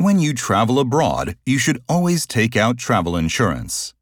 When you travel abroad, you should always take out travel insurance.